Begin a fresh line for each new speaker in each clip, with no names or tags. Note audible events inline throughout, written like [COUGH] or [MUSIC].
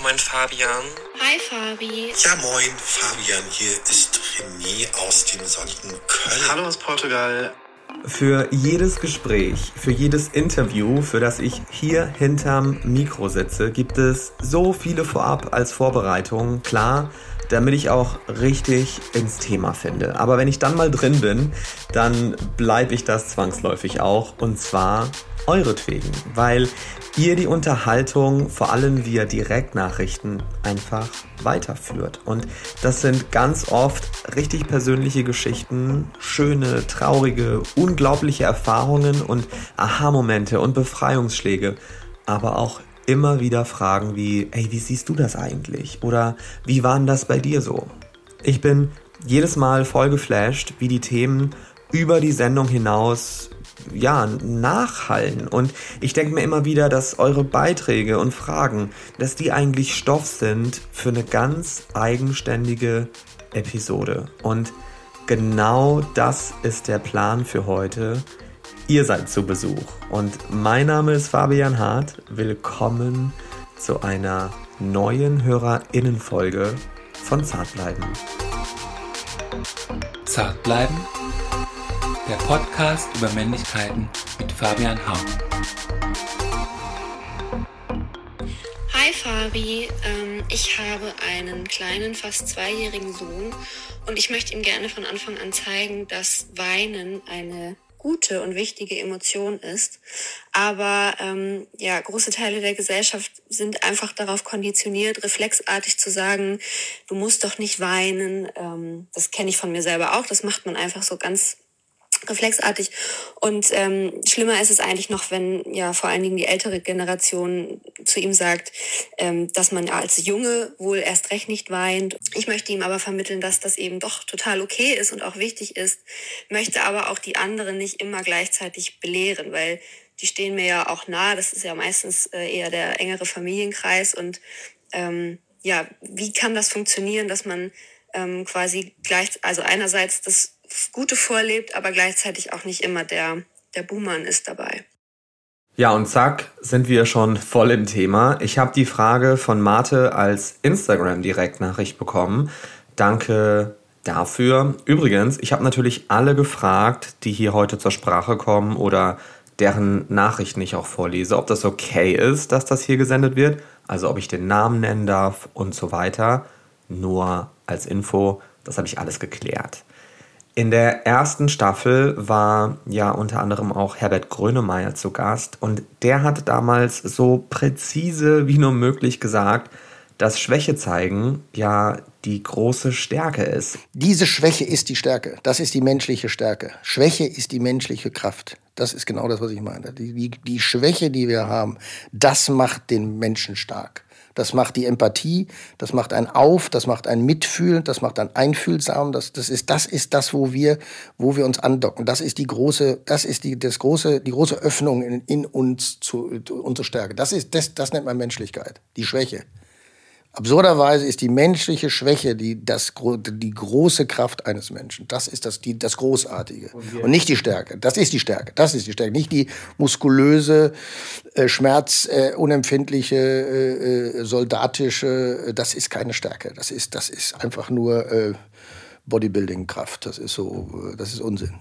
Moin Fabian.
Hi Fabi.
Ja moin Fabian, hier ist René aus dem sonnigen Köln.
Hallo aus Portugal.
Für jedes Gespräch, für jedes Interview, für das ich hier hinterm Mikro sitze, gibt es so viele vorab als Vorbereitung. Klar, damit ich auch richtig ins Thema finde. Aber wenn ich dann mal drin bin, dann bleibe ich das zwangsläufig auch. Und zwar euretwegen, weil ihr die Unterhaltung vor allem via Direktnachrichten einfach weiterführt. Und das sind ganz oft richtig persönliche Geschichten, schöne, traurige, unglaubliche Erfahrungen und Aha-Momente und Befreiungsschläge, aber auch immer wieder Fragen wie, ey, wie siehst du das eigentlich? Oder wie war denn das bei dir so? Ich bin jedes Mal voll geflasht, wie die Themen über die Sendung hinaus ja, nachhallen. Und ich denke mir immer wieder, dass eure Beiträge und Fragen, dass die eigentlich Stoff sind für eine ganz eigenständige Episode. Und genau das ist der Plan für heute. Ihr seid zu Besuch. Und mein Name ist Fabian Hart. Willkommen zu einer neuen HörerInnenfolge von Zartbleiben.
Zartbleiben? Der Podcast über Männlichkeiten mit Fabian Hart.
Hi Fabi, ähm, ich habe einen kleinen, fast zweijährigen Sohn und ich möchte ihm gerne von Anfang an zeigen, dass Weinen eine gute und wichtige Emotion ist. Aber ähm, ja, große Teile der Gesellschaft sind einfach darauf konditioniert, reflexartig zu sagen, du musst doch nicht weinen. Ähm, das kenne ich von mir selber auch. Das macht man einfach so ganz reflexartig. Und ähm, schlimmer ist es eigentlich noch, wenn ja vor allen Dingen die ältere Generation zu ihm sagt, ähm, dass man als Junge wohl erst recht nicht weint. Ich möchte ihm aber vermitteln, dass das eben doch total okay ist und auch wichtig ist, möchte aber auch die anderen nicht immer gleichzeitig belehren, weil die stehen mir ja auch nahe. Das ist ja meistens äh, eher der engere Familienkreis. Und ähm, ja, wie kann das funktionieren, dass man ähm, quasi gleich, also einerseits das Gute vorlebt, aber gleichzeitig auch nicht immer der, der Buhmann ist dabei.
Ja, und zack, sind wir schon voll im Thema. Ich habe die Frage von Marte als Instagram-Direktnachricht bekommen. Danke dafür. Übrigens, ich habe natürlich alle gefragt, die hier heute zur Sprache kommen oder deren Nachrichten ich auch vorlese, ob das okay ist, dass das hier gesendet wird, also ob ich den Namen nennen darf und so weiter. Nur als Info, das habe ich alles geklärt. In der ersten Staffel war ja unter anderem auch Herbert Grönemeyer zu Gast und der hat damals so präzise wie nur möglich gesagt, dass Schwäche zeigen ja die große Stärke ist.
Diese Schwäche ist die Stärke. Das ist die menschliche Stärke. Schwäche ist die menschliche Kraft. Das ist genau das, was ich meine. Die, die, die Schwäche, die wir haben, das macht den Menschen stark. Das macht die Empathie, das macht ein Auf, das macht ein Mitfühlen, das macht ein Einfühlsam. Das, das ist, das ist das, wo wir, wo wir uns andocken. Das ist die große, das ist die, das große, die große Öffnung in, in uns zu, unsere Stärke. Das ist, das, das nennt man Menschlichkeit. Die Schwäche. Absurderweise ist die menschliche Schwäche die, das, die große Kraft eines Menschen. Das ist das, die, das Großartige. Und, und, nicht die Stärke. Das ist die Stärke. Das ist die Stärke. Nicht die muskulöse, äh, schmerzunempfindliche, äh, äh, soldatische. Äh, das ist keine Stärke. Das ist, das ist einfach nur äh, Bodybuilding-Kraft. Das ist so, äh, das ist Unsinn.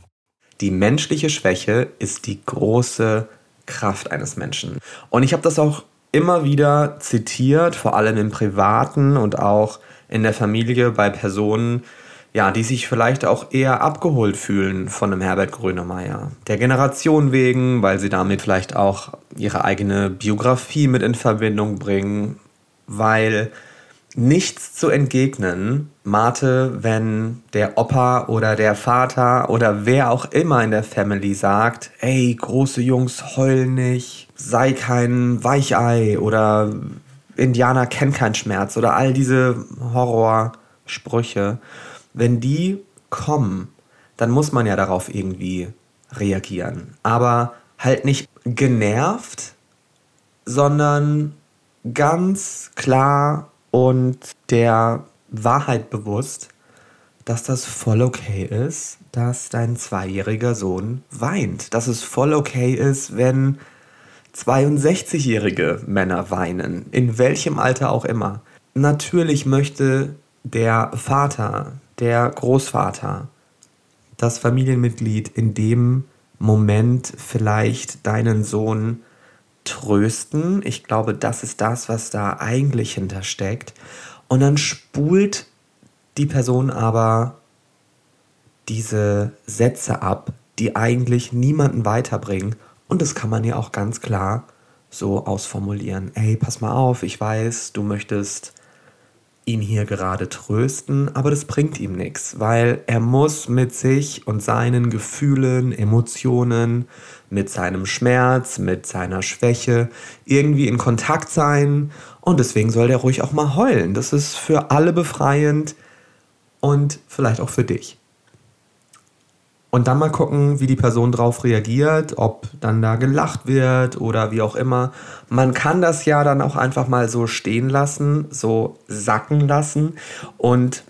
Die menschliche Schwäche ist die große Kraft eines Menschen. Und ich habe das auch immer wieder zitiert, vor allem im Privaten und auch in der Familie bei Personen, ja, die sich vielleicht auch eher abgeholt fühlen von einem Herbert Grönemeyer. Der Generation wegen, weil sie damit vielleicht auch ihre eigene Biografie mit in Verbindung bringen, weil nichts zu entgegnen, Mate, wenn der Opa oder der Vater oder wer auch immer in der Family sagt, ey, große Jungs heulen nicht, sei kein Weichei oder Indianer kennen keinen Schmerz oder all diese Horrorsprüche, wenn die kommen, dann muss man ja darauf irgendwie reagieren. Aber halt nicht genervt, sondern ganz klar und der Wahrheit bewusst, dass das voll okay ist, dass dein zweijähriger Sohn weint. Dass es voll okay ist, wenn 62-jährige Männer weinen, in welchem Alter auch immer. Natürlich möchte der Vater, der Großvater, das Familienmitglied in dem Moment vielleicht deinen Sohn trösten. Ich glaube, das ist das, was da eigentlich hintersteckt. Und dann spult die Person aber diese Sätze ab, die eigentlich niemanden weiterbringen. Und das kann man ja auch ganz klar so ausformulieren. Ey, pass mal auf, ich weiß, du möchtest ihn hier gerade trösten, aber das bringt ihm nichts, weil er muss mit sich und seinen Gefühlen, Emotionen, mit seinem Schmerz, mit seiner Schwäche irgendwie in Kontakt sein und deswegen soll der ruhig auch mal heulen. Das ist für alle befreiend und vielleicht auch für dich. Und dann mal gucken, wie die Person drauf reagiert, ob dann da gelacht wird oder wie auch immer. Man kann das ja dann auch einfach mal so stehen lassen, so sacken lassen und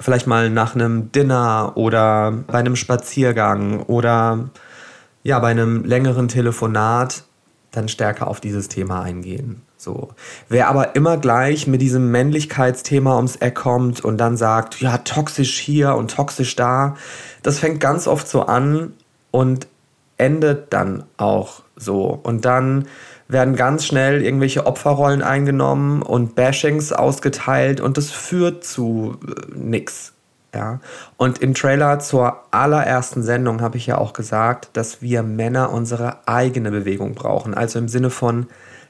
vielleicht mal nach einem Dinner oder bei einem Spaziergang oder ja, bei einem längeren Telefonat dann stärker auf dieses Thema eingehen. So. Wer aber immer gleich mit diesem Männlichkeitsthema ums Eck kommt und dann sagt, ja, toxisch hier und toxisch da, das fängt ganz oft so an und endet dann auch so. Und dann werden ganz schnell irgendwelche Opferrollen eingenommen und Bashings ausgeteilt und das führt zu äh, nix. Ja. Und im Trailer zur allerersten Sendung habe ich ja auch gesagt, dass wir Männer unsere eigene Bewegung brauchen. Also im Sinne von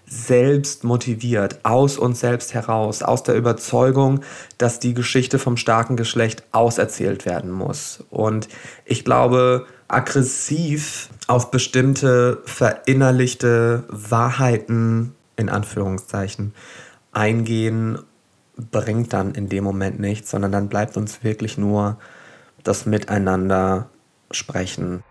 selbst motiviert, aus uns selbst heraus, aus der Überzeugung, dass die Geschichte vom starken Geschlecht auserzählt werden muss. Und ich glaube, aggressiv auf bestimmte verinnerlichte Wahrheiten in Anführungszeichen eingehen, bringt dann in dem Moment nichts, sondern dann bleibt uns wirklich nur das Miteinander sprechen.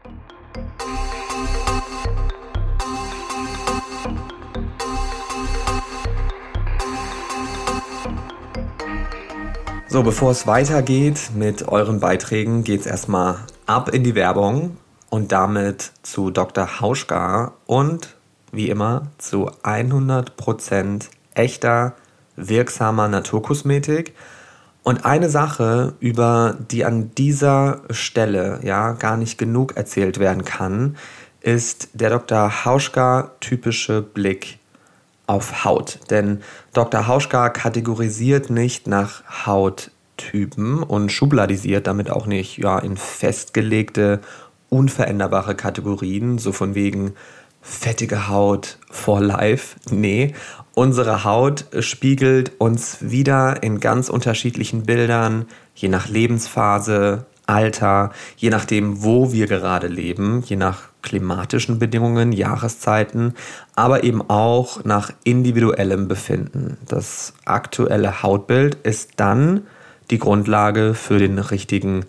So, bevor es weitergeht mit euren Beiträgen, geht es erstmal ab in die Werbung und damit zu Dr. Hauschka und wie immer zu 100% echter, wirksamer Naturkosmetik. Und eine Sache, über die an dieser Stelle ja gar nicht genug erzählt werden kann, ist der Dr. Hauschka typische Blick auf Haut. Denn Dr. Hauschka kategorisiert nicht nach Hauttypen und schubladisiert damit auch nicht ja, in festgelegte, unveränderbare Kategorien, so von wegen fettige Haut for life. Nee, unsere Haut spiegelt uns wieder in ganz unterschiedlichen Bildern, je nach Lebensphase, Alter, je nachdem, wo wir gerade leben, je nach klimatischen Bedingungen, Jahreszeiten, aber eben auch nach individuellem Befinden. Das aktuelle Hautbild ist dann die Grundlage für den richtigen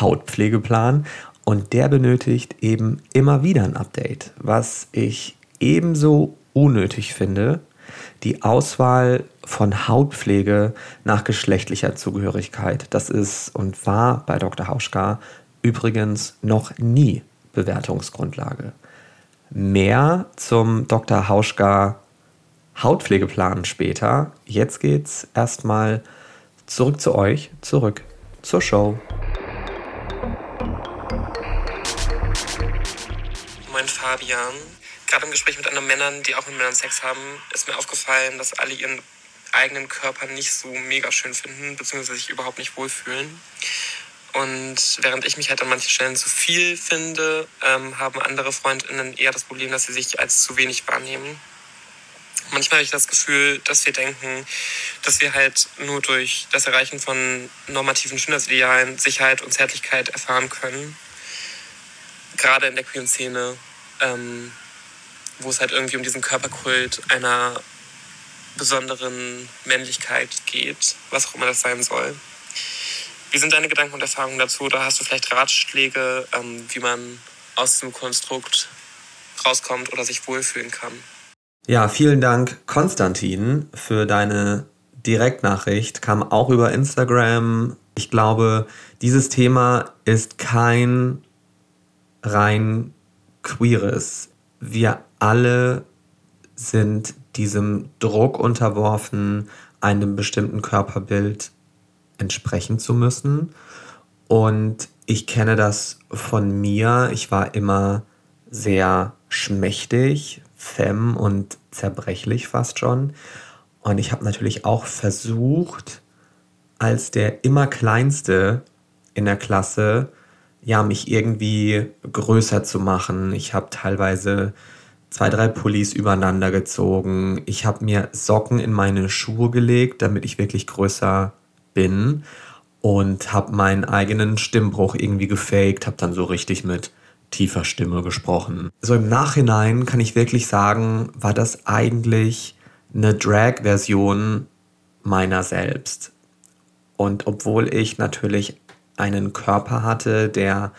Hautpflegeplan und der benötigt eben immer wieder ein Update, was ich ebenso unnötig finde, die Auswahl von Hautpflege nach geschlechtlicher Zugehörigkeit. Das ist und war bei Dr. Hauschka übrigens noch nie Bewertungsgrundlage. Mehr zum Dr. Hauschka Hautpflegeplan später. Jetzt geht's erstmal zurück zu euch, zurück zur Show.
Mein Fabian. Gerade im Gespräch mit anderen Männern, die auch mit Männern Sex haben, ist mir aufgefallen, dass alle ihren eigenen Körper nicht so mega schön finden, beziehungsweise sich überhaupt nicht wohlfühlen. Und während ich mich halt an manchen Stellen zu viel finde, ähm, haben andere Freundinnen eher das Problem, dass sie sich als zu wenig wahrnehmen. Manchmal habe ich das Gefühl, dass wir denken, dass wir halt nur durch das Erreichen von normativen Schönheitsidealen Sicherheit und Zärtlichkeit erfahren können. Gerade in der queeren Szene, ähm, wo es halt irgendwie um diesen Körperkult einer besonderen Männlichkeit geht, was auch immer das sein soll. Wie sind deine Gedanken und Erfahrungen dazu? Oder hast du vielleicht Ratschläge, ähm, wie man aus dem Konstrukt rauskommt oder sich wohlfühlen kann?
Ja, vielen Dank, Konstantin, für deine Direktnachricht. Kam auch über Instagram. Ich glaube, dieses Thema ist kein rein queeres. Wir alle sind diesem Druck unterworfen, einem bestimmten Körperbild entsprechen zu müssen. Und ich kenne das von mir. Ich war immer sehr schmächtig, femme und zerbrechlich fast schon. Und ich habe natürlich auch versucht, als der immer kleinste in der Klasse, ja, mich irgendwie größer zu machen. Ich habe teilweise zwei, drei Pullis übereinander gezogen. Ich habe mir Socken in meine Schuhe gelegt, damit ich wirklich größer bin. Und habe meinen eigenen Stimmbruch irgendwie gefaked, habe dann so richtig mit tiefer Stimme gesprochen. So im Nachhinein kann ich wirklich sagen, war das eigentlich eine Drag-Version meiner selbst. Und obwohl ich natürlich einen Körper hatte, der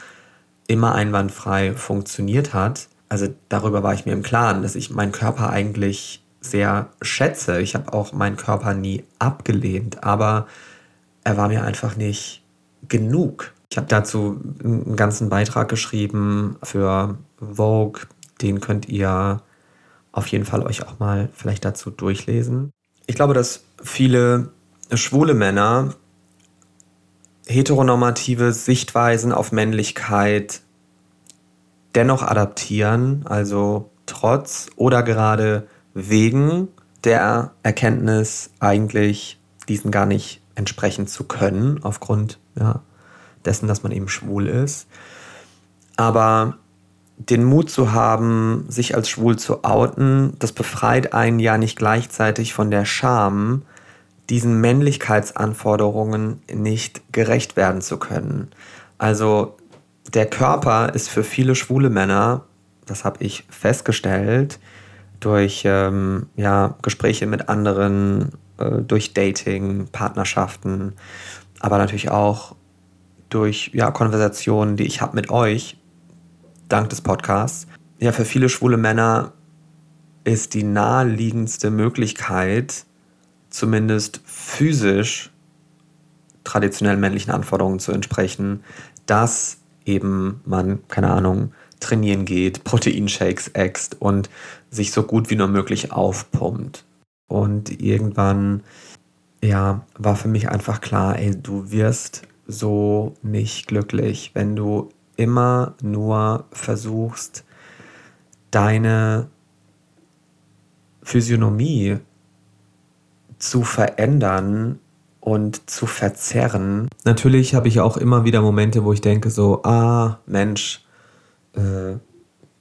immer einwandfrei funktioniert hat, also darüber war ich mir im Klaren, dass ich meinen Körper eigentlich sehr schätze. Ich habe auch meinen Körper nie abgelehnt, aber er war mir einfach nicht genug. Ich habe dazu einen ganzen Beitrag geschrieben für Vogue. Den könnt ihr auf jeden Fall euch auch mal vielleicht dazu durchlesen. Ich glaube, dass viele schwule Männer heteronormative Sichtweisen auf Männlichkeit dennoch adaptieren, also trotz oder gerade wegen der Erkenntnis eigentlich diesen gar nicht entsprechen zu können, aufgrund ja, dessen, dass man eben schwul ist. Aber den Mut zu haben, sich als schwul zu outen, das befreit einen ja nicht gleichzeitig von der Scham, diesen Männlichkeitsanforderungen nicht gerecht werden zu können. Also der Körper ist für viele schwule Männer, das habe ich festgestellt, durch ähm, ja, Gespräche mit anderen, äh, durch Dating, Partnerschaften, aber natürlich auch durch ja, Konversationen, die ich habe mit euch, dank des Podcasts. Ja, für viele schwule Männer ist die naheliegendste Möglichkeit, zumindest physisch traditionell männlichen Anforderungen zu entsprechen, dass eben man, keine Ahnung, trainieren geht, Proteinshakes äxt und sich so gut wie nur möglich aufpumpt. Und irgendwann, ja, war für mich einfach klar, ey, du wirst so nicht glücklich, wenn du immer nur versuchst, deine Physiognomie zu verändern und zu verzerren. Natürlich habe ich auch immer wieder Momente, wo ich denke so, ah, Mensch, äh,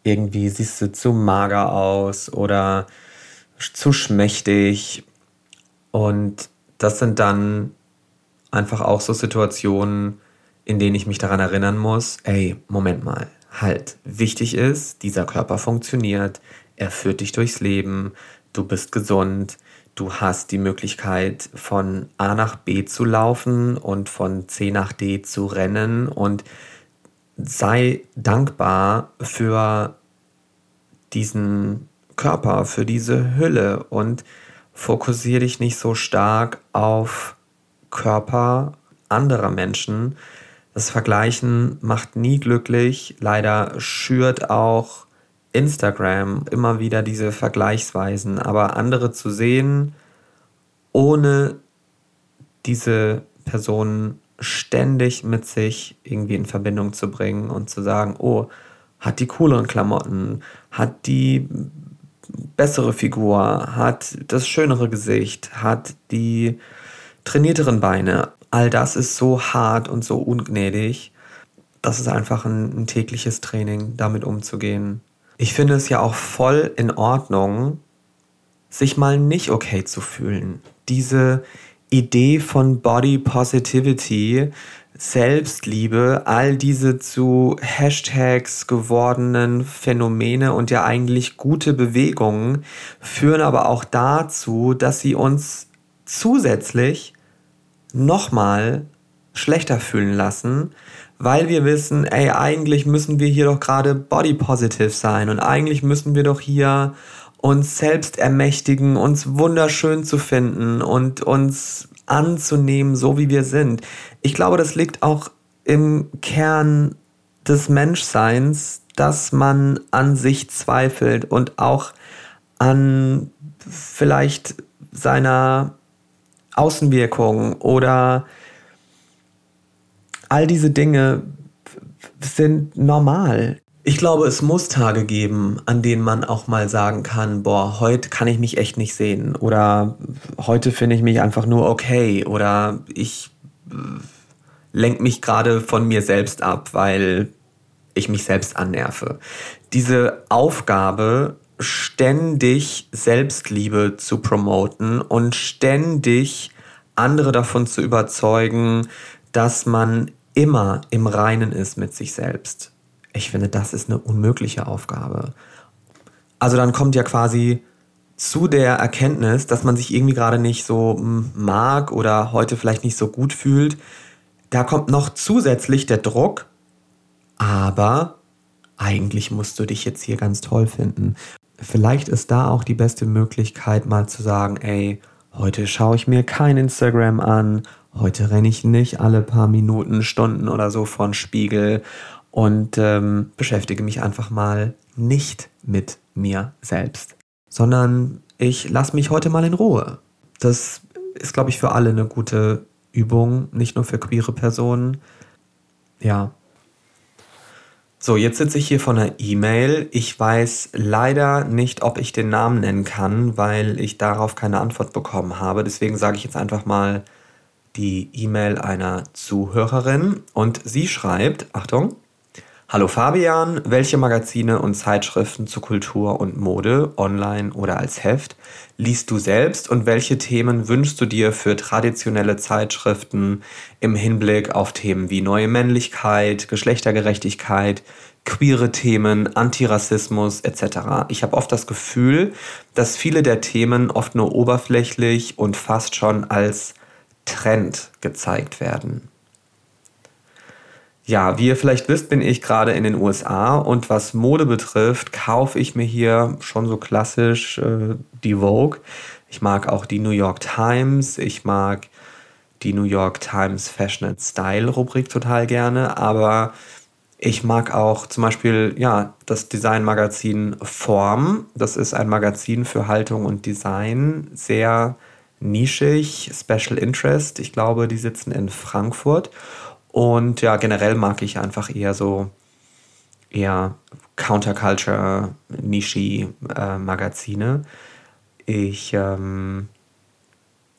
irgendwie siehst du zu mager aus oder zu schmächtig. Und das sind dann einfach auch so Situationen, in denen ich mich daran erinnern muss, ey, Moment mal, halt, wichtig ist, dieser Körper funktioniert, er führt dich durchs Leben, du bist gesund, du hast die Möglichkeit von A nach B zu laufen und von C nach D zu rennen und sei dankbar für diesen Körper, für diese Hülle und fokussiere dich nicht so stark auf Körper anderer Menschen. Das Vergleichen macht nie glücklich. Leider schürt auch Instagram immer wieder diese Vergleichsweisen. Aber andere zu sehen, ohne diese Personen ständig mit sich irgendwie in Verbindung zu bringen und zu sagen, oh, hat die cooleren Klamotten, hat die bessere Figur, hat das schönere Gesicht, hat die trainierteren Beine. All das ist so hart und so ungnädig. Das ist einfach ein, ein tägliches Training, damit umzugehen. Ich finde es ja auch voll in Ordnung, sich mal nicht okay zu fühlen. Diese Idee von Body Positivity, Selbstliebe, all diese zu Hashtags gewordenen Phänomene und ja eigentlich gute Bewegungen führen aber auch dazu, dass sie uns zusätzlich nochmal schlechter fühlen lassen, weil wir wissen, ey, eigentlich müssen wir hier doch gerade body positive sein und eigentlich müssen wir doch hier uns selbst ermächtigen, uns wunderschön zu finden und uns anzunehmen, so wie wir sind. Ich glaube, das liegt auch im Kern des Menschseins, dass man an sich zweifelt und auch an vielleicht seiner Außenwirkung oder all diese Dinge sind normal. Ich glaube, es muss Tage geben, an denen man auch mal sagen kann, boah, heute kann ich mich echt nicht sehen oder heute finde ich mich einfach nur okay oder ich lenke mich gerade von mir selbst ab, weil ich mich selbst annerve. Diese Aufgabe, ständig Selbstliebe zu promoten und ständig andere davon zu überzeugen, dass man immer im Reinen ist mit sich selbst. Ich finde, das ist eine unmögliche Aufgabe. Also dann kommt ja quasi zu der Erkenntnis, dass man sich irgendwie gerade nicht so hm, mag oder heute vielleicht nicht so gut fühlt, da kommt noch zusätzlich der Druck, aber eigentlich musst du dich jetzt hier ganz toll finden. Vielleicht ist da auch die beste Möglichkeit, mal zu sagen, ey, heute schaue ich mir kein Instagram an, heute renne ich nicht alle paar Minuten, Stunden oder so von Spiegel und ähm, beschäftige mich einfach mal nicht mit mir selbst, sondern ich lasse mich heute mal in Ruhe. Das ist, glaube ich, für alle eine gute Übung, nicht nur für queere Personen. Ja, so, jetzt sitze ich hier von einer E-Mail. Ich weiß leider nicht, ob ich den Namen nennen kann, weil ich darauf keine Antwort bekommen habe. Deswegen sage ich jetzt einfach mal die E-Mail einer Zuhörerin. Und sie schreibt, Achtung, Hallo Fabian, welche Magazine und Zeitschriften zu Kultur und Mode, online oder als Heft, liest du selbst und welche Themen wünschst du dir für traditionelle Zeitschriften im Hinblick auf Themen wie neue Männlichkeit, Geschlechtergerechtigkeit, queere Themen, Antirassismus etc. Ich habe oft das Gefühl, dass viele der Themen oft nur oberflächlich und fast schon als Trend gezeigt werden. Ja, wie ihr vielleicht wisst, bin ich gerade in den USA und was Mode betrifft, kaufe ich mir hier schon so klassisch äh, die Vogue. Ich mag auch die New York Times, ich mag die New York Times Fashion and Style Rubrik total gerne, aber ich mag auch zum Beispiel ja, das Designmagazin Form. Das ist ein Magazin für Haltung und Design, sehr nischig, Special Interest. Ich glaube, die sitzen in Frankfurt. Und ja, generell mag ich einfach eher so eher Counterculture, Nishi-Magazine. Äh, ich ähm,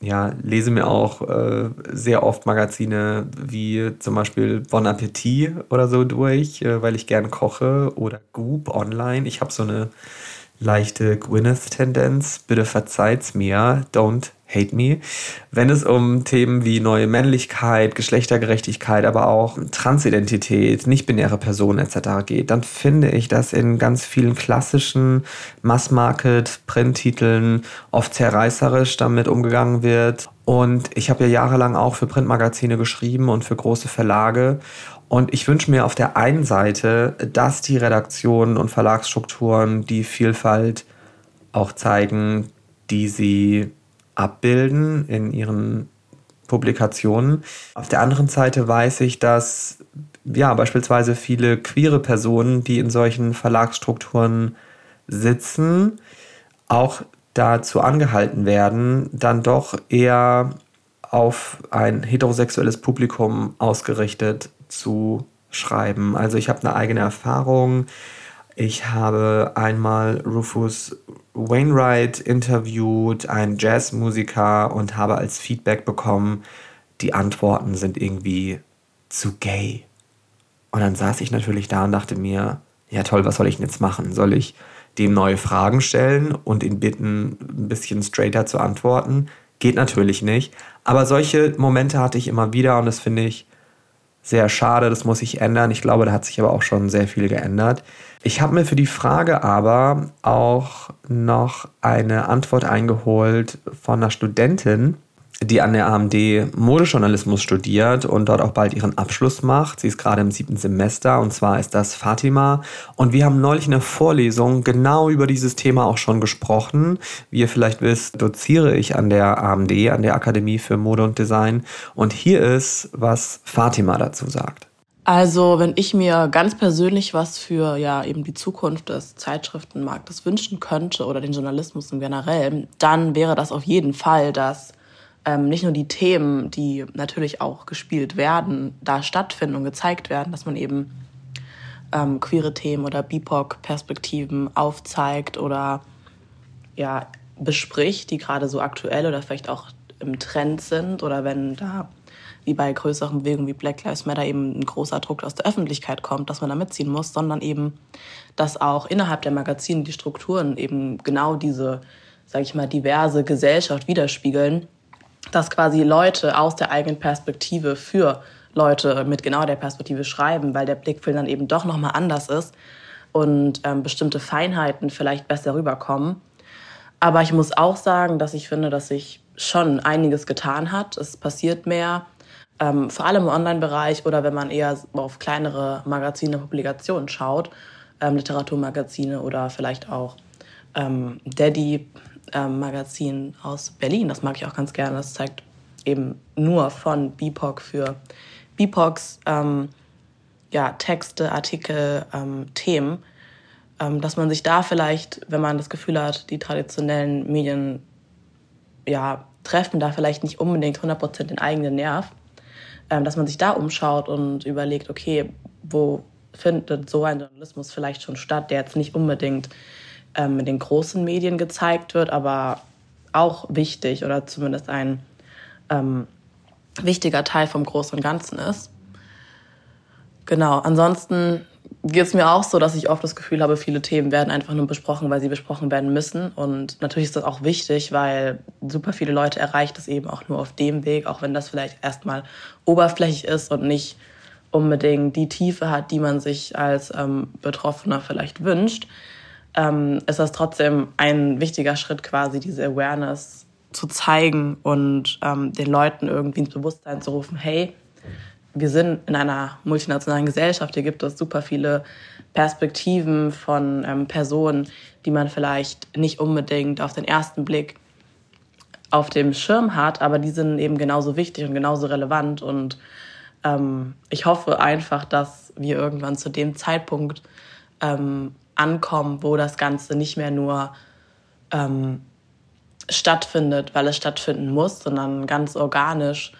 ja, lese mir auch äh, sehr oft Magazine wie zum Beispiel Bon Appetit oder so durch, äh, weil ich gern koche oder Goop online. Ich habe so eine leichte Gwyneth-Tendenz. Bitte verzeiht's mir. Don't Hate Me, wenn es um Themen wie neue Männlichkeit, Geschlechtergerechtigkeit, aber auch Transidentität, nicht-binäre Personen etc. geht, dann finde ich, dass in ganz vielen klassischen Mass-Market-Printtiteln oft sehr reißerisch damit umgegangen wird. Und ich habe ja jahrelang auch für Printmagazine geschrieben und für große Verlage. Und ich wünsche mir auf der einen Seite, dass die Redaktionen und Verlagsstrukturen die Vielfalt auch zeigen, die sie abbilden in ihren Publikationen. Auf der anderen Seite weiß ich, dass ja beispielsweise viele queere Personen, die in solchen Verlagsstrukturen sitzen, auch dazu angehalten werden, dann doch eher auf ein heterosexuelles Publikum ausgerichtet zu schreiben. Also ich habe eine eigene Erfahrung. Ich habe einmal Rufus Wainwright interviewt, einen Jazzmusiker, und habe als Feedback bekommen, die Antworten sind irgendwie zu gay. Und dann saß ich natürlich da und dachte mir, ja toll, was soll ich denn jetzt machen? Soll ich dem neue Fragen stellen und ihn bitten, ein bisschen straighter zu antworten? Geht natürlich nicht. Aber solche Momente hatte ich immer wieder und das finde ich sehr schade, das muss sich ändern. Ich glaube, da hat sich aber auch schon sehr viel geändert. Ich habe mir für die Frage aber auch noch eine Antwort eingeholt von einer Studentin, die an der AMD Modejournalismus studiert und dort auch bald ihren Abschluss macht. Sie ist gerade im siebten Semester und zwar ist das Fatima. Und wir haben neulich in der Vorlesung genau über dieses Thema auch schon gesprochen. Wie ihr vielleicht wisst, doziere ich an der AMD, an der Akademie für Mode und Design. Und hier ist, was Fatima dazu sagt.
Also, wenn ich mir ganz persönlich was für ja eben die Zukunft des Zeitschriftenmarktes wünschen könnte oder den Journalismus im Generell, dann wäre das auf jeden Fall, dass ähm, nicht nur die Themen, die natürlich auch gespielt werden, da stattfinden und gezeigt werden, dass man eben ähm, queere Themen oder BIPOC-Perspektiven aufzeigt oder ja bespricht, die gerade so aktuell oder vielleicht auch im Trend sind oder wenn da wie bei größeren Bewegungen wie Black Lives Matter eben ein großer Druck aus der Öffentlichkeit kommt, dass man da mitziehen muss, sondern eben, dass auch innerhalb der Magazine die Strukturen eben genau diese, sage ich mal, diverse Gesellschaft widerspiegeln, dass quasi Leute aus der eigenen Perspektive für Leute mit genau der Perspektive schreiben, weil der Blickfilm dann eben doch nochmal anders ist und ähm, bestimmte Feinheiten vielleicht besser rüberkommen. Aber ich muss auch sagen, dass ich finde, dass sich schon einiges getan hat. Es passiert mehr ähm, vor allem im Online-Bereich oder wenn man eher auf kleinere Magazine, Publikationen schaut, ähm, Literaturmagazine oder vielleicht auch ähm, Daddy ähm, Magazin aus Berlin. Das mag ich auch ganz gerne. Das zeigt eben nur von BIPOC für BIPOCs ähm, ja, Texte, Artikel, ähm, Themen, ähm, dass man sich da vielleicht, wenn man das Gefühl hat, die traditionellen Medien ja, treffen da vielleicht nicht unbedingt 100% den eigenen Nerv, dass man sich da umschaut und überlegt, okay, wo findet so ein Journalismus vielleicht schon statt, der jetzt nicht unbedingt ähm, in den großen Medien gezeigt wird, aber auch wichtig oder zumindest ein ähm, wichtiger Teil vom Großen und Ganzen ist. Genau, ansonsten geht es mir auch so, dass ich oft das Gefühl habe, viele Themen werden einfach nur besprochen, weil sie besprochen werden müssen. Und natürlich ist das auch wichtig, weil super viele Leute erreicht es eben auch nur auf dem Weg, auch wenn das vielleicht erstmal oberflächlich ist und nicht unbedingt die Tiefe hat, die man sich als ähm, Betroffener vielleicht wünscht, ähm, ist das trotzdem ein wichtiger Schritt quasi, diese Awareness zu zeigen und ähm, den Leuten irgendwie ins Bewusstsein zu rufen, hey, wir sind in einer multinationalen Gesellschaft. Hier gibt es super viele Perspektiven von ähm, Personen, die man vielleicht nicht unbedingt auf den ersten Blick auf dem Schirm hat, aber die sind eben genauso wichtig und genauso relevant. Und ähm, ich hoffe einfach, dass wir irgendwann zu dem Zeitpunkt ähm, ankommen, wo das Ganze nicht mehr nur ähm, stattfindet, weil es stattfinden muss, sondern ganz organisch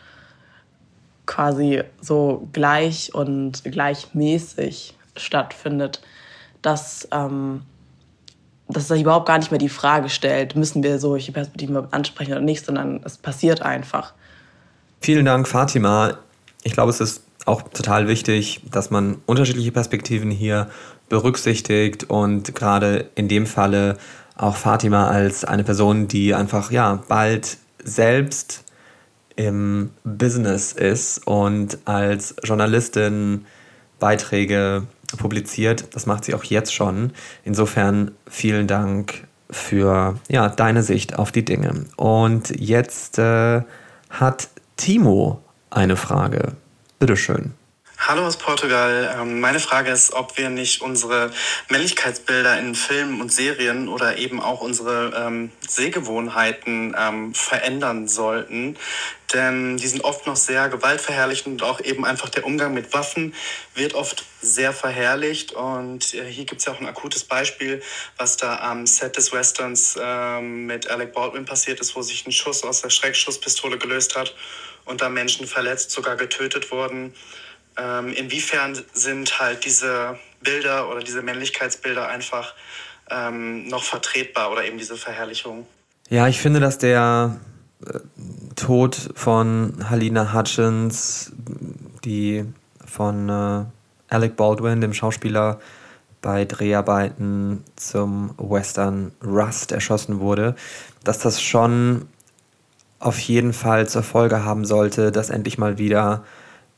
quasi so gleich und gleichmäßig stattfindet, dass, ähm, dass sich überhaupt gar nicht mehr die Frage stellt, müssen wir solche Perspektiven ansprechen oder nicht, sondern es passiert einfach.
Vielen Dank, Fatima. Ich glaube, es ist auch total wichtig, dass man unterschiedliche Perspektiven hier berücksichtigt und gerade in dem Falle auch Fatima als eine Person, die einfach ja bald selbst im Business ist und als Journalistin Beiträge publiziert. Das macht sie auch jetzt schon. Insofern vielen Dank für ja, deine Sicht auf die Dinge. Und jetzt äh, hat Timo eine Frage. Bitteschön.
Hallo aus Portugal. Ähm, meine Frage ist, ob wir nicht unsere Männlichkeitsbilder in Filmen und Serien oder eben auch unsere ähm, Sehgewohnheiten ähm, verändern sollten. Denn die sind oft noch sehr gewaltverherrlichend und auch eben einfach der Umgang mit Waffen wird oft sehr verherrlicht. Und äh, hier gibt es ja auch ein akutes Beispiel, was da am Set des Westerns ähm, mit Alec Baldwin passiert ist, wo sich ein Schuss aus der Schreckschusspistole gelöst hat und da Menschen verletzt, sogar getötet wurden. Ähm, inwiefern sind halt diese Bilder oder diese Männlichkeitsbilder einfach ähm, noch vertretbar oder eben diese Verherrlichung?
Ja, ich finde, dass der äh, Tod von Halina Hutchins, die von äh, Alec Baldwin, dem Schauspieler, bei Dreharbeiten zum Western Rust erschossen wurde, dass das schon auf jeden Fall zur Folge haben sollte, dass endlich mal wieder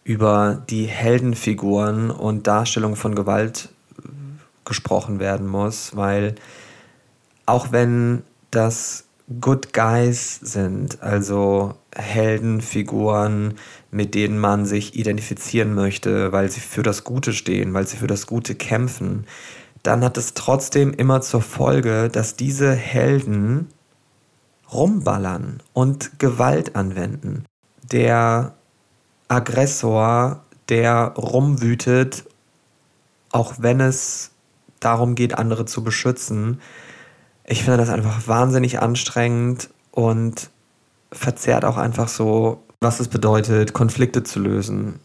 über die Heldenfiguren und Darstellung von Gewalt gesprochen werden muss, weil auch wenn das Good Guys sind, also Heldenfiguren, mit denen man sich identifizieren möchte, weil sie für das Gute stehen, weil sie für das Gute kämpfen, dann hat es trotzdem immer zur Folge, dass diese Helden rumballern und Gewalt anwenden. Der Aggressor der rumwütet, auch wenn es darum geht, andere zu beschützen. Ich finde das einfach wahnsinnig anstrengend und verzerrt auch einfach so, was es bedeutet, Konflikte zu lösen.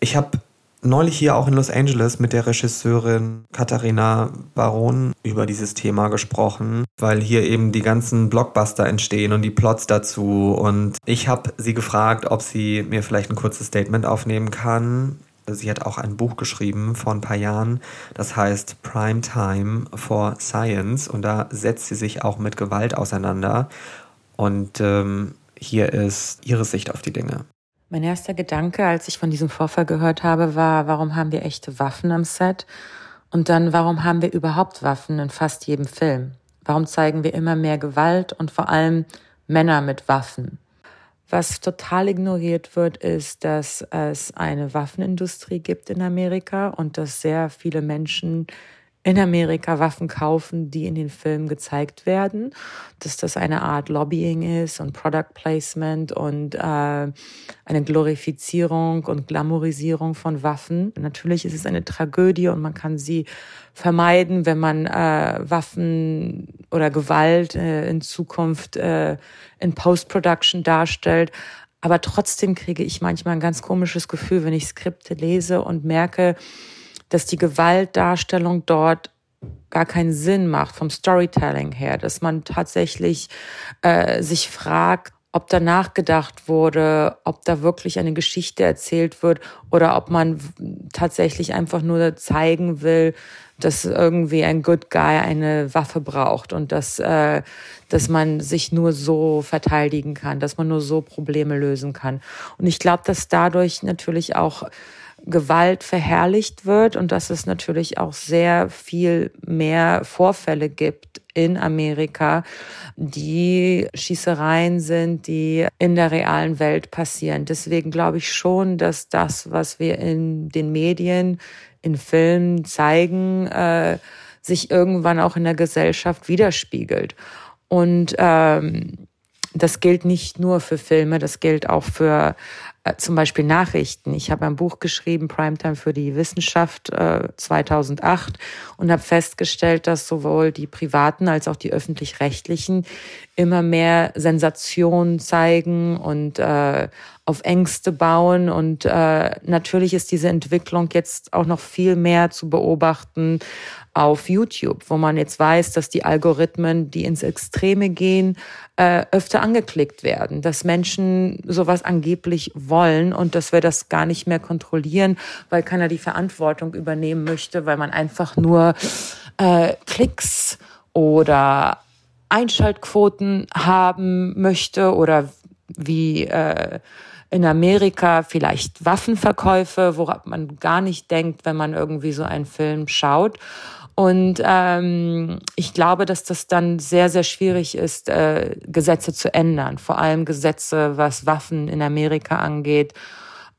Ich habe neulich hier auch in Los Angeles mit der Regisseurin Katharina Baron über dieses Thema gesprochen, weil hier eben die ganzen Blockbuster entstehen und die Plots dazu. Und ich habe sie gefragt, ob sie mir vielleicht ein kurzes Statement aufnehmen kann. Sie hat auch ein Buch geschrieben vor ein paar Jahren, das heißt Prime Time for Science und da setzt sie sich auch mit Gewalt auseinander. Und ähm, hier ist ihre Sicht auf die Dinge.
Mein erster Gedanke, als ich von diesem Vorfall gehört habe, war, warum haben wir echte Waffen am Set? Und dann, warum haben wir überhaupt Waffen in fast jedem Film? Warum zeigen wir immer mehr Gewalt und vor allem Männer mit Waffen? Was total ignoriert wird, ist, dass es eine Waffenindustrie gibt in Amerika und dass sehr viele Menschen in Amerika Waffen kaufen, die in den Filmen gezeigt werden, dass das eine Art Lobbying ist und Product Placement und äh, eine Glorifizierung und Glamourisierung von Waffen. Natürlich ist es eine Tragödie und man kann sie vermeiden, wenn man äh, Waffen oder Gewalt äh, in Zukunft äh, in Post-Production darstellt. Aber trotzdem kriege ich manchmal ein ganz komisches Gefühl, wenn ich Skripte lese und merke, dass die Gewaltdarstellung dort gar keinen Sinn macht vom Storytelling her, dass man tatsächlich äh, sich fragt, ob da nachgedacht wurde, ob da wirklich eine Geschichte erzählt wird oder ob man tatsächlich einfach nur zeigen will, dass irgendwie ein Good Guy eine Waffe braucht und dass, äh, dass man sich nur so verteidigen kann, dass man nur so Probleme lösen kann. Und ich glaube, dass dadurch natürlich auch Gewalt verherrlicht wird und dass es natürlich auch sehr viel mehr Vorfälle gibt in Amerika, die Schießereien sind, die in der realen Welt passieren. Deswegen glaube ich schon, dass das, was wir in den Medien, in Filmen zeigen, äh, sich irgendwann auch in der Gesellschaft widerspiegelt. Und ähm, das gilt nicht nur für Filme, das gilt auch für äh, zum Beispiel Nachrichten. Ich habe ein Buch geschrieben, Primetime für die Wissenschaft äh, 2008 und habe festgestellt, dass sowohl die privaten als auch die öffentlich-rechtlichen immer mehr Sensationen zeigen und äh, auf Ängste bauen. Und äh, natürlich ist diese Entwicklung jetzt auch noch viel mehr zu beobachten auf YouTube, wo man jetzt weiß, dass die Algorithmen, die ins Extreme gehen, äh, öfter angeklickt werden, dass Menschen sowas angeblich wollen und dass wir das gar nicht mehr kontrollieren, weil keiner die Verantwortung übernehmen möchte, weil man einfach nur äh, Klicks oder Einschaltquoten haben möchte oder wie äh, in Amerika vielleicht Waffenverkäufe, woran man gar nicht denkt, wenn man irgendwie so einen Film schaut. Und ähm, ich glaube, dass das dann sehr, sehr schwierig ist, äh, Gesetze zu ändern. Vor allem Gesetze, was Waffen in Amerika angeht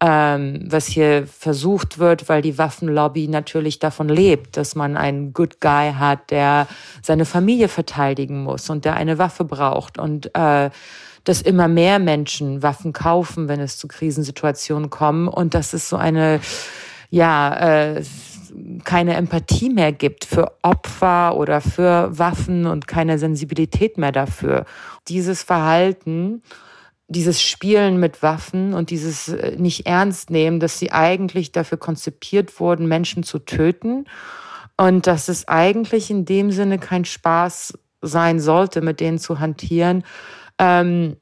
ähm, was hier versucht wird, weil die Waffenlobby natürlich davon lebt, dass man einen Good Guy hat, der seine Familie verteidigen muss und der eine Waffe braucht und äh, dass immer mehr Menschen Waffen kaufen, wenn es zu Krisensituationen kommen und dass es so eine ja äh, keine Empathie mehr gibt für Opfer oder für Waffen und keine Sensibilität mehr dafür. Dieses Verhalten dieses Spielen mit Waffen und dieses äh, nicht ernst nehmen, dass sie eigentlich dafür konzipiert wurden, Menschen zu töten und dass es eigentlich in dem Sinne kein Spaß sein sollte, mit denen zu hantieren. Ähm,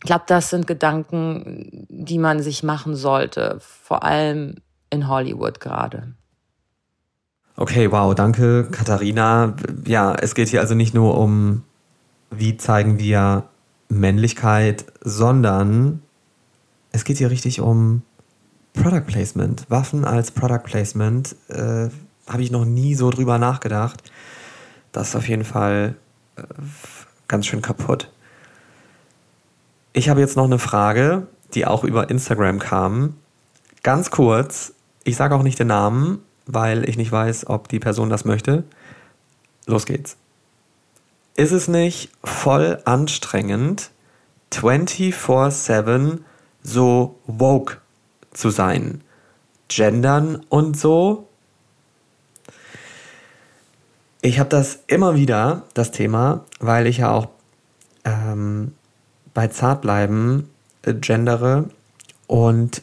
ich glaube, das sind Gedanken, die man sich machen sollte, vor allem in Hollywood gerade.
Okay, wow, danke, Katharina. Ja, es geht hier also nicht nur um, wie zeigen wir Männlichkeit, sondern es geht hier richtig um Product Placement. Waffen als Product Placement äh, habe ich noch nie so drüber nachgedacht. Das ist auf jeden Fall äh, ganz schön kaputt. Ich habe jetzt noch eine Frage, die auch über Instagram kam. Ganz kurz, ich sage auch nicht den Namen, weil ich nicht weiß, ob die Person das möchte. Los geht's. Ist es nicht voll anstrengend, 24/7 so woke zu sein? Gendern und so. Ich habe das immer wieder, das Thema, weil ich ja auch ähm, bei Zartbleiben äh, gendere. Und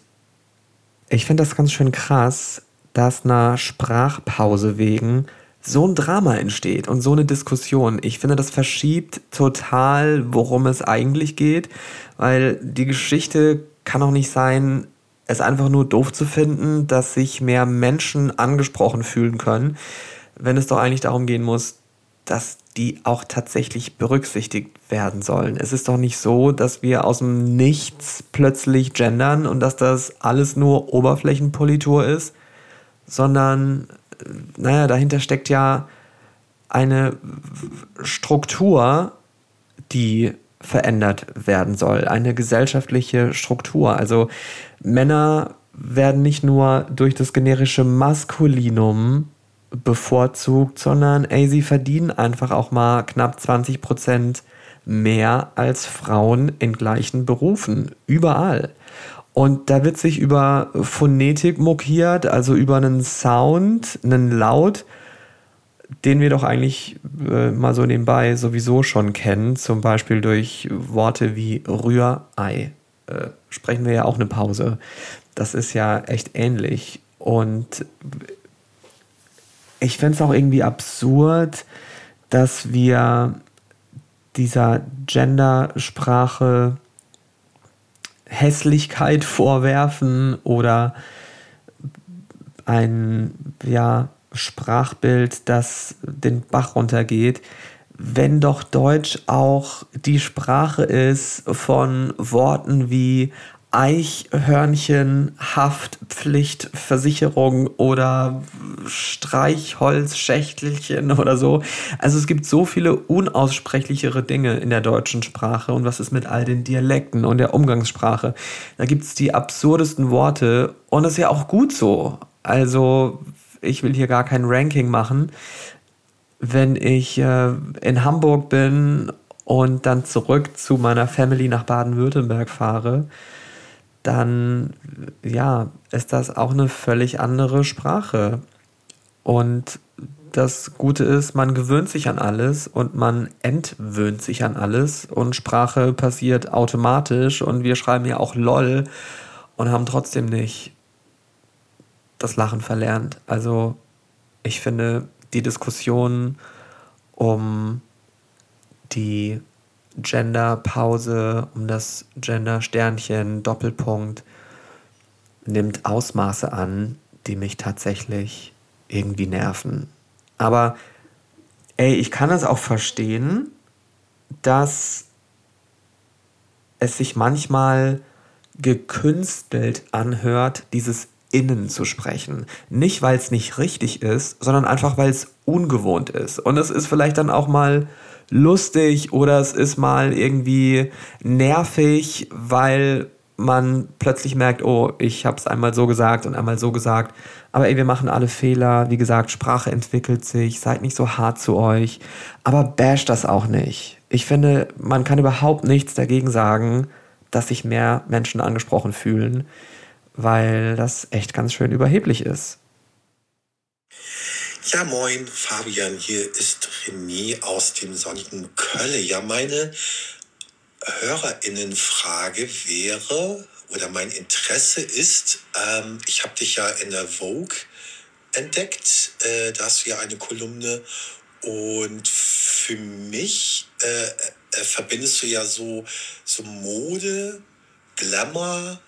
ich finde das ganz schön krass, dass einer Sprachpause wegen so ein Drama entsteht und so eine Diskussion. Ich finde, das verschiebt total, worum es eigentlich geht, weil die Geschichte kann auch nicht sein, es einfach nur doof zu finden, dass sich mehr Menschen angesprochen fühlen können, wenn es doch eigentlich darum gehen muss, dass die auch tatsächlich berücksichtigt werden sollen. Es ist doch nicht so, dass wir aus dem Nichts plötzlich gendern und dass das alles nur Oberflächenpolitur ist, sondern, naja, dahinter steckt ja eine Struktur, die verändert werden soll, eine gesellschaftliche Struktur. Also Männer werden nicht nur durch das generische Maskulinum bevorzugt, sondern ey, sie verdienen einfach auch mal knapp 20 Prozent mehr als Frauen in gleichen Berufen, überall. Und da wird sich über Phonetik mokiert, also über einen Sound, einen Laut, den wir doch eigentlich äh, mal so nebenbei sowieso schon kennen, zum Beispiel durch Worte wie Rührei. Äh, sprechen wir ja auch eine Pause. Das ist ja echt ähnlich. Und ich finde es auch irgendwie absurd, dass wir dieser Gendersprache Hässlichkeit [LAUGHS] vorwerfen oder ein ja, Sprachbild, das den Bach runtergeht, wenn doch Deutsch auch die Sprache ist von Worten wie Eichhörnchen, Haftpflichtversicherung oder Streichholzschächtelchen oder so. Also es gibt so viele unaussprechlichere Dinge in der deutschen Sprache und was ist mit all den Dialekten und der Umgangssprache? Da gibt es die absurdesten Worte und das ist ja auch gut so. Also ich will hier gar kein Ranking machen. Wenn ich äh, in Hamburg bin und dann zurück zu meiner Family nach Baden-Württemberg fahre, dann ja, ist das auch eine völlig andere Sprache. Und das Gute ist, man gewöhnt sich an alles und man entwöhnt sich an alles und Sprache passiert automatisch und wir schreiben ja auch LOL und haben trotzdem nicht das Lachen verlernt. Also ich finde die Diskussion um die Gender-Pause, um das Gender-Sternchen, Doppelpunkt, nimmt Ausmaße an, die mich tatsächlich irgendwie nerven. Aber ey, ich kann es auch verstehen, dass es sich manchmal gekünstelt anhört, dieses Innen zu sprechen. Nicht, weil es nicht richtig ist, sondern einfach, weil es ungewohnt ist. Und es ist vielleicht dann auch mal lustig oder es ist mal irgendwie nervig, weil man plötzlich merkt, oh, ich habe es einmal so gesagt und einmal so gesagt. Aber ey, wir machen alle Fehler. Wie gesagt, Sprache entwickelt sich. Seid nicht so hart zu euch. Aber bash das auch nicht. Ich finde, man kann überhaupt nichts dagegen sagen, dass sich mehr Menschen angesprochen fühlen, weil das echt ganz schön überheblich ist.
Ja, moin, Fabian, hier ist René aus dem sonnigen Kölle. Ja, meine Hörerinnenfrage wäre, oder mein Interesse ist, ähm, ich habe dich ja in der Vogue entdeckt, äh, da hast du ja eine Kolumne. Und für mich äh, äh, verbindest du ja so, so Mode, Glamour,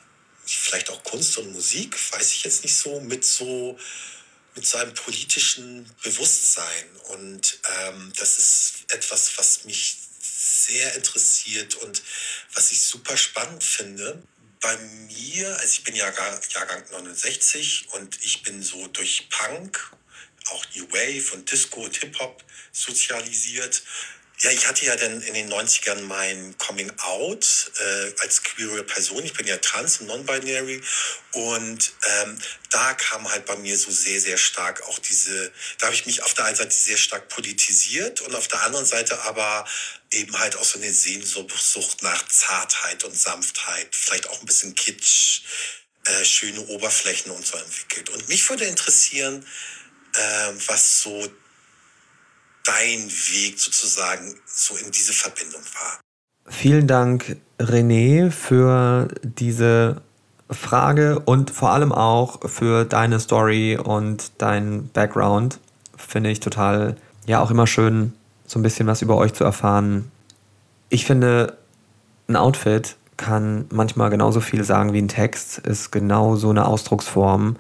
vielleicht auch Kunst und Musik, weiß ich jetzt nicht so, mit so mit seinem politischen Bewusstsein. Und ähm, das ist etwas, was mich sehr interessiert und was ich super spannend finde. Bei mir, also ich bin Jahrgang, Jahrgang 69 und ich bin so durch Punk, auch New Wave und Disco und Hip-Hop sozialisiert. Ja, ich hatte ja dann in den 90ern mein Coming Out äh, als queere Person. Ich bin ja trans und non-binary. Und ähm, da kam halt bei mir so sehr, sehr stark auch diese, da habe ich mich auf der einen Seite sehr stark politisiert und auf der anderen Seite aber eben halt auch so eine Sehnsucht nach Zartheit und Sanftheit, vielleicht auch ein bisschen Kitsch äh, schöne Oberflächen und so entwickelt. Und mich würde interessieren, äh, was so dein Weg sozusagen so in diese Verbindung war.
Vielen Dank, René, für diese Frage und vor allem auch für deine Story und dein Background. Finde ich total, ja, auch immer schön, so ein bisschen was über euch zu erfahren. Ich finde, ein Outfit kann manchmal genauso viel sagen wie ein Text, ist genau so eine Ausdrucksform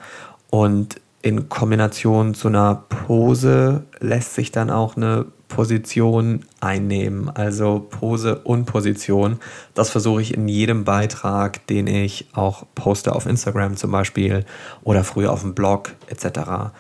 und in Kombination zu einer Pose lässt sich dann auch eine Position einnehmen, also Pose und Position. Das versuche ich in jedem Beitrag, den ich auch poste auf Instagram zum Beispiel oder früher auf dem Blog etc.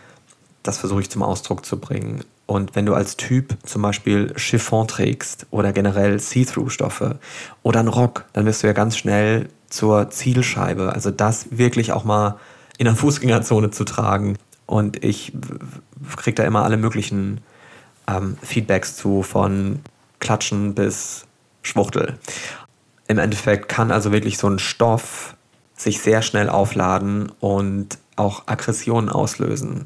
Das versuche ich zum Ausdruck zu bringen. Und wenn du als Typ zum Beispiel Chiffon trägst oder generell See-Through-Stoffe oder einen Rock, dann wirst du ja ganz schnell zur Zielscheibe. Also das wirklich auch mal in der Fußgängerzone zu tragen. Und ich kriege da immer alle möglichen ähm, Feedbacks zu, von Klatschen bis Schwuchtel. Im Endeffekt kann also wirklich so ein Stoff sich sehr schnell aufladen und auch Aggressionen auslösen.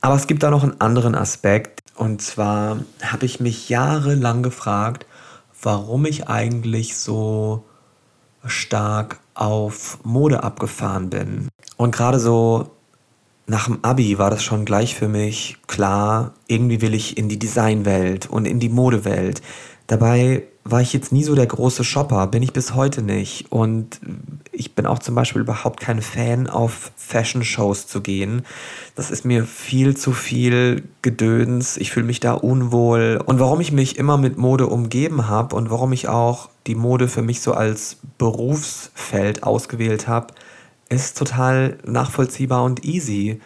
Aber es gibt da noch einen anderen Aspekt. Und zwar habe ich mich jahrelang gefragt, warum ich eigentlich so stark auf Mode abgefahren bin. Und gerade so nach dem Abi war das schon gleich für mich klar, irgendwie will ich in die Designwelt und in die Modewelt. Dabei war ich jetzt nie so der große Shopper, bin ich bis heute nicht. Und ich bin auch zum Beispiel überhaupt kein Fan, auf Fashion-Shows zu gehen. Das ist mir viel zu viel Gedöns. Ich fühle mich da unwohl. Und warum ich mich immer mit Mode umgeben habe und warum ich auch die Mode für mich so als Berufsfeld ausgewählt habe, ist total nachvollziehbar und easy,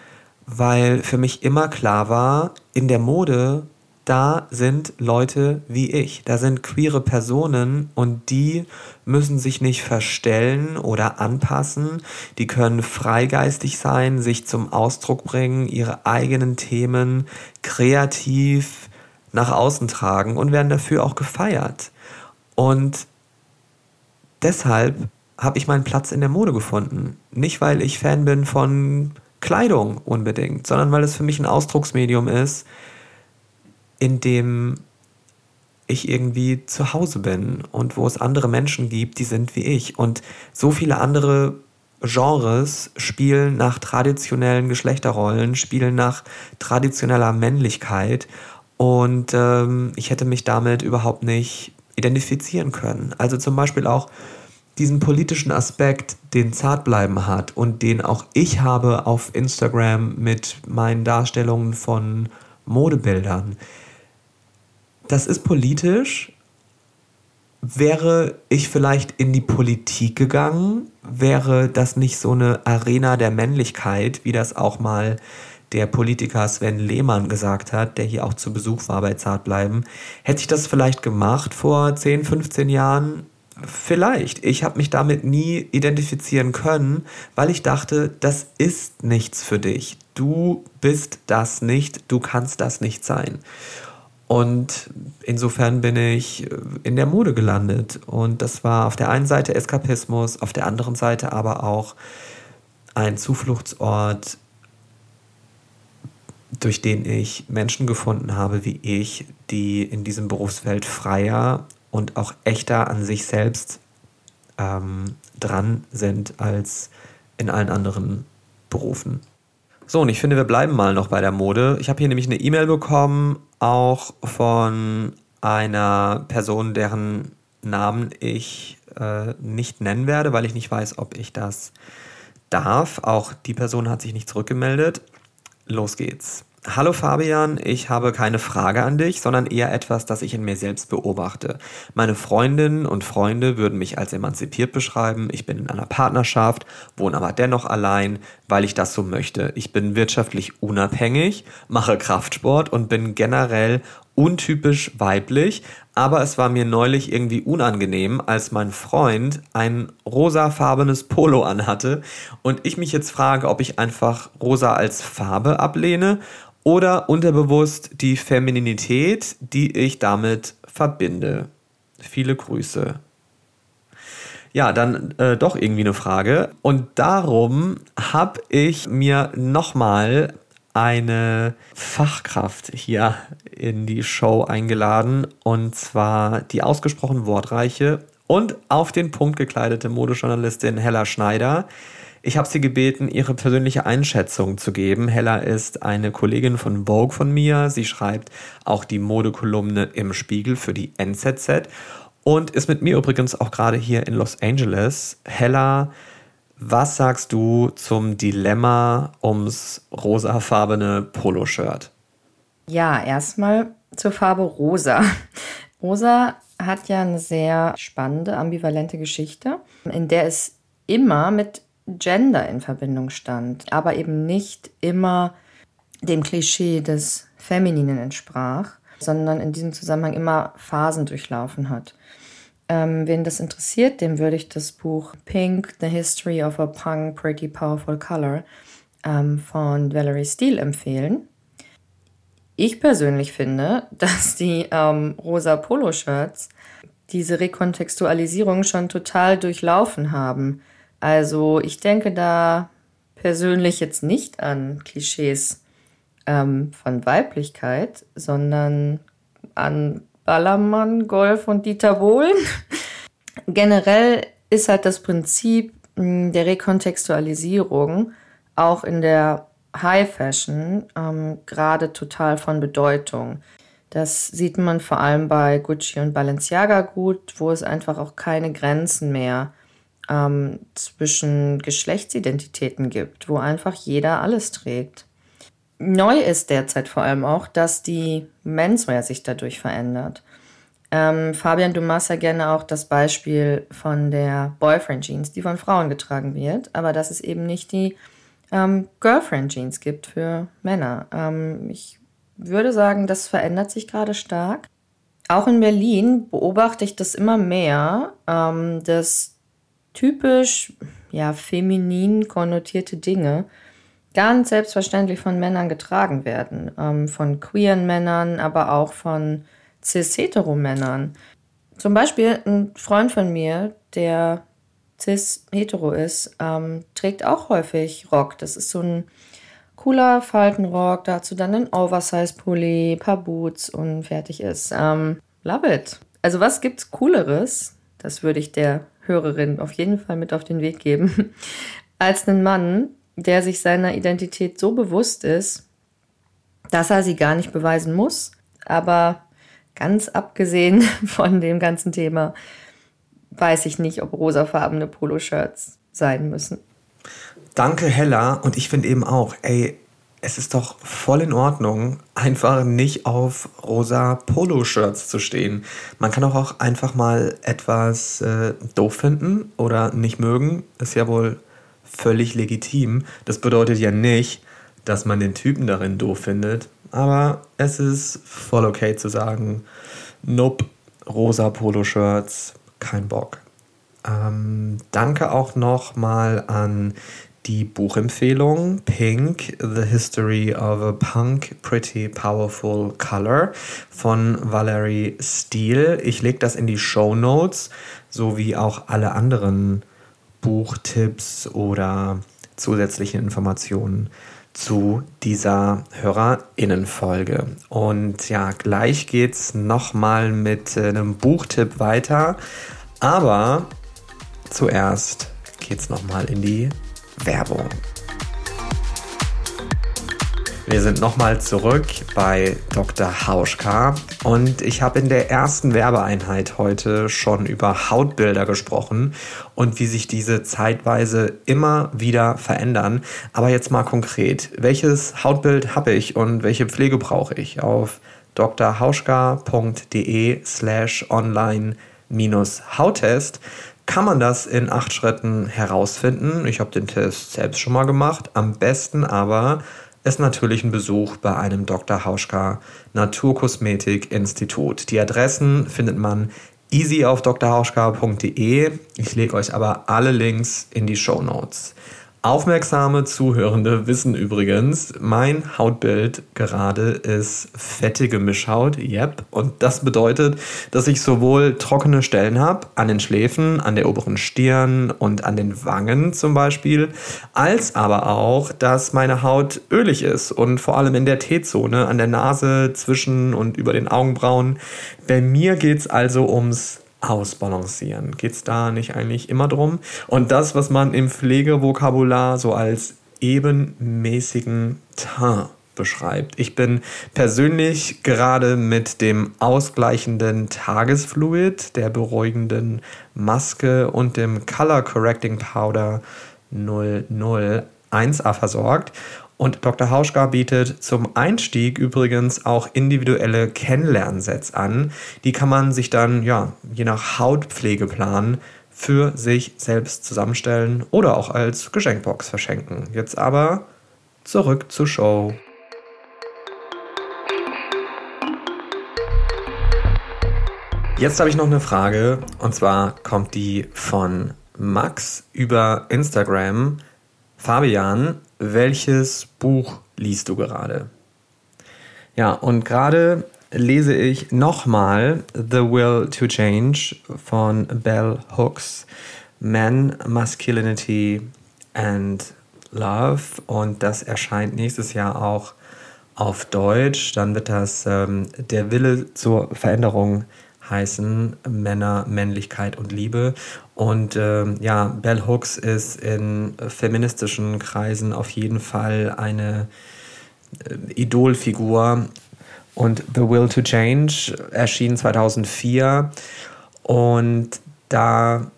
weil für mich immer klar war, in der Mode, da sind Leute wie ich, da sind queere Personen und die müssen sich nicht verstellen oder anpassen, die können freigeistig sein, sich zum Ausdruck bringen, ihre eigenen Themen kreativ nach außen tragen und werden dafür auch gefeiert. Und deshalb habe ich meinen Platz in der Mode gefunden. Nicht, weil ich Fan bin von Kleidung unbedingt, sondern weil es für mich ein Ausdrucksmedium ist, in dem ich irgendwie zu Hause bin und wo es andere Menschen gibt, die sind wie ich. Und so viele andere Genres spielen nach traditionellen Geschlechterrollen, spielen nach traditioneller Männlichkeit. Und ähm, ich hätte mich damit überhaupt nicht identifizieren können. Also zum Beispiel auch diesen politischen Aspekt, den Zartbleiben hat und den auch ich habe auf Instagram mit meinen Darstellungen von Modebildern. Das ist politisch. Wäre ich vielleicht in die Politik gegangen, wäre das nicht so eine Arena der Männlichkeit, wie das auch mal der Politiker Sven Lehmann gesagt hat, der hier auch zu Besuch war bei Zartbleiben. Hätte ich das vielleicht gemacht vor 10, 15 Jahren? Vielleicht. Ich habe mich damit nie identifizieren können, weil ich dachte, das ist nichts für dich. Du bist das nicht, du kannst das nicht sein. Und insofern bin ich in der Mode gelandet. Und das war auf der einen Seite Eskapismus, auf der anderen Seite aber auch ein Zufluchtsort, durch den ich Menschen gefunden habe wie ich, die in diesem Berufsfeld freier und auch echter an sich selbst ähm, dran sind als in allen anderen Berufen. So, und ich finde, wir bleiben mal noch bei der Mode. Ich habe hier nämlich eine E-Mail bekommen, auch von einer Person, deren Namen ich äh, nicht nennen werde, weil ich nicht weiß, ob ich das darf. Auch die Person hat sich nicht zurückgemeldet. Los geht's. Hallo Fabian, ich habe keine Frage an dich, sondern eher etwas, das ich in mir selbst beobachte. Meine Freundinnen und Freunde würden mich als emanzipiert beschreiben. Ich bin in einer Partnerschaft, wohne aber dennoch allein, weil ich das so möchte. Ich bin wirtschaftlich unabhängig, mache Kraftsport und bin generell untypisch weiblich, aber es war mir neulich irgendwie unangenehm, als mein Freund ein rosafarbenes Polo anhatte und ich mich jetzt frage, ob ich einfach rosa als Farbe ablehne oder unterbewusst die Femininität, die ich damit verbinde. Viele Grüße. Ja, dann äh, doch irgendwie eine Frage. Und darum habe ich mir nochmal eine Fachkraft hier in die Show eingeladen. Und zwar die ausgesprochen wortreiche und auf den Punkt gekleidete Modejournalistin Hella Schneider. Ich habe sie gebeten, ihre persönliche Einschätzung zu geben. Hella ist eine Kollegin von Vogue von mir. Sie schreibt auch die Modekolumne im Spiegel für die NZZ und ist mit mir übrigens auch gerade hier in Los Angeles. Hella, was sagst du zum Dilemma ums rosafarbene Poloshirt?
Ja, erstmal zur Farbe rosa. Rosa hat ja eine sehr spannende, ambivalente Geschichte, in der es immer mit Gender in Verbindung stand, aber eben nicht immer dem Klischee des Femininen entsprach, sondern in diesem Zusammenhang immer Phasen durchlaufen hat. Ähm, wen das interessiert, dem würde ich das Buch Pink, The History of a Punk Pretty Powerful Color ähm, von Valerie Steele empfehlen. Ich persönlich finde, [LAUGHS] dass die ähm, rosa Poloshirts diese Rekontextualisierung schon total durchlaufen haben. Also ich denke da persönlich jetzt nicht an Klischees ähm, von Weiblichkeit, sondern an Ballermann, Golf und Dieter Bohlen. [LAUGHS] Generell ist halt das Prinzip hm, der Rekontextualisierung auch in der High Fashion ähm, gerade total von Bedeutung. Das sieht man vor allem bei Gucci und Balenciaga gut, wo es einfach auch keine Grenzen mehr ähm, zwischen Geschlechtsidentitäten gibt, wo einfach jeder alles trägt. Neu ist derzeit vor allem auch, dass die Menswear sich dadurch verändert. Ähm, Fabian, du machst ja gerne auch das Beispiel von der Boyfriend Jeans, die von Frauen getragen wird, aber dass es eben nicht die ähm, Girlfriend Jeans gibt für Männer. Ähm, ich würde sagen, das verändert sich gerade stark. Auch in Berlin beobachte ich das immer mehr, ähm, dass typisch ja, feminin konnotierte Dinge ganz selbstverständlich von Männern getragen werden. Ähm, von queeren Männern, aber auch von cis-hetero-Männern. Zum Beispiel ein Freund von mir, der cis-hetero ist, ähm, trägt auch häufig Rock. Das ist so ein cooler Faltenrock, dazu dann ein Oversize-Pulli, paar Boots und fertig ist. Ähm, love it. Also was gibt's Cooleres? Das würde ich der Hörerin auf jeden Fall mit auf den Weg geben, [LAUGHS] als einen Mann, der sich seiner Identität so bewusst ist, dass er sie gar nicht beweisen muss. Aber ganz abgesehen [LAUGHS] von dem ganzen Thema, weiß ich nicht, ob rosafarbene Poloshirts sein müssen.
Danke, Hella. Und ich finde eben auch, ey, es ist doch voll in Ordnung, einfach nicht auf rosa Poloshirts zu stehen. Man kann auch einfach mal etwas äh, doof finden oder nicht mögen. Ist ja wohl völlig legitim. Das bedeutet ja nicht, dass man den Typen darin doof findet. Aber es ist voll okay zu sagen, nope, rosa Poloshirts, kein Bock. Ähm, danke auch noch mal an die Buchempfehlung Pink, The History of a Punk Pretty Powerful Color von Valerie Steele. Ich lege das in die Show Notes, sowie auch alle anderen Buchtipps oder zusätzliche Informationen zu dieser HörerInnenfolge. Und ja, gleich geht's nochmal mit einem Buchtipp weiter. Aber zuerst geht's nochmal in die Werbung. Wir sind nochmal zurück bei Dr. Hauschka und ich habe in der ersten Werbeeinheit heute schon über Hautbilder gesprochen und wie sich diese zeitweise immer wieder verändern. Aber jetzt mal konkret, welches Hautbild habe ich und welche Pflege brauche ich? Auf drhauschka.de slash online Hauttest kann man das in acht Schritten herausfinden. Ich habe den Test selbst schon mal gemacht. Am besten aber ist natürlich ein Besuch bei einem Dr. Hauschka Naturkosmetik Institut. Die Adressen findet man easy auf drhauschka.de. Ich lege euch aber alle Links in die Show Notes. Aufmerksame Zuhörende wissen übrigens, mein Hautbild gerade ist fettige Mischhaut, yep. Und das bedeutet, dass ich sowohl trockene Stellen habe, an den Schläfen, an der oberen Stirn und an den Wangen zum Beispiel, als aber auch, dass meine Haut ölig ist und vor allem in der T-Zone, an der Nase, zwischen und über den Augenbrauen. Bei mir geht es also ums ausbalancieren. Geht es da nicht eigentlich immer drum? Und das, was man im Pflegevokabular so als ebenmäßigen Teint beschreibt. Ich bin persönlich gerade mit dem ausgleichenden Tagesfluid, der beruhigenden Maske und dem Color Correcting Powder 001a versorgt und Dr. Hauschka bietet zum Einstieg übrigens auch individuelle Kennenlernsets an. Die kann man sich dann, ja, je nach Hautpflegeplan für sich selbst zusammenstellen oder auch als Geschenkbox verschenken. Jetzt aber zurück zur Show. Jetzt habe ich noch eine Frage und zwar kommt die von Max über Instagram. Fabian, welches Buch liest du gerade? Ja, und gerade lese ich nochmal The Will to Change von Bell Hooks, Man, Masculinity and Love. Und das erscheint nächstes Jahr auch auf Deutsch. Dann wird das ähm, Der Wille zur Veränderung heißen Männer, Männlichkeit und Liebe. Und ähm, ja, Bell Hooks ist in feministischen Kreisen auf jeden Fall eine äh, Idolfigur. Und The Will to Change erschien 2004 und da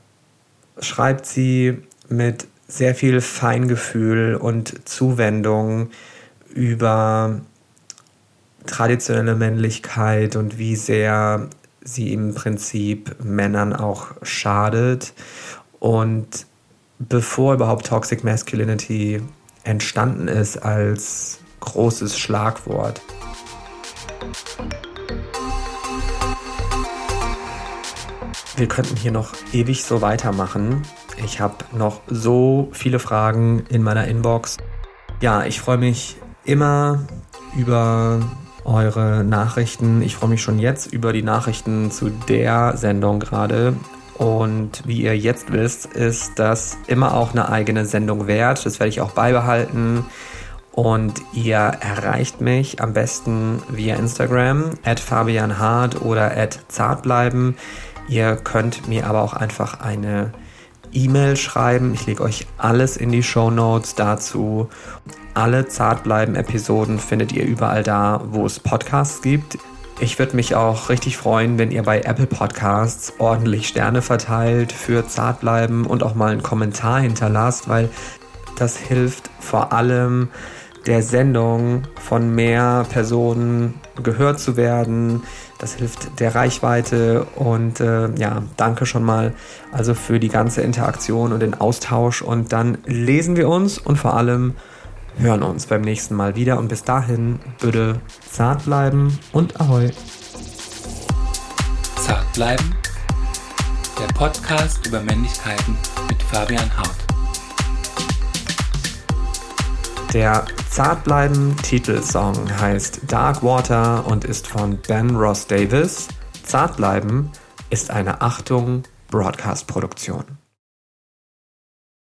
schreibt sie mit sehr viel Feingefühl und Zuwendung über traditionelle Männlichkeit und wie sehr sie im Prinzip Männern auch schadet. Und bevor überhaupt Toxic Masculinity entstanden ist als großes Schlagwort. Wir könnten hier noch ewig so weitermachen. Ich habe noch so viele Fragen in meiner Inbox. Ja, ich freue mich immer über eure Nachrichten. Ich freue mich schon jetzt über die Nachrichten zu der Sendung gerade. Und wie ihr jetzt wisst, ist das immer auch eine eigene Sendung wert. Das werde ich auch beibehalten. Und ihr erreicht mich am besten via Instagram, at Fabian oder at Zartbleiben. Ihr könnt mir aber auch einfach eine E-Mail schreiben. Ich lege euch alles in die Show Notes dazu. Alle Zartbleiben-Episoden findet ihr überall da, wo es Podcasts gibt. Ich würde mich auch richtig freuen, wenn ihr bei Apple Podcasts ordentlich Sterne verteilt für Zartbleiben und auch mal einen Kommentar hinterlasst, weil das hilft vor allem der Sendung von mehr Personen gehört zu werden. Das hilft der Reichweite und äh, ja, danke schon mal also für die ganze Interaktion und den Austausch und dann lesen wir uns und vor allem hören uns beim nächsten Mal wieder und bis dahin bitte zart bleiben und ahoi.
Zart bleiben. Der Podcast über Männlichkeiten mit Fabian Haut.
Der Zartbleiben Titelsong heißt Dark Water und ist von Ben Ross Davis. Zartbleiben ist eine Achtung Broadcast Produktion.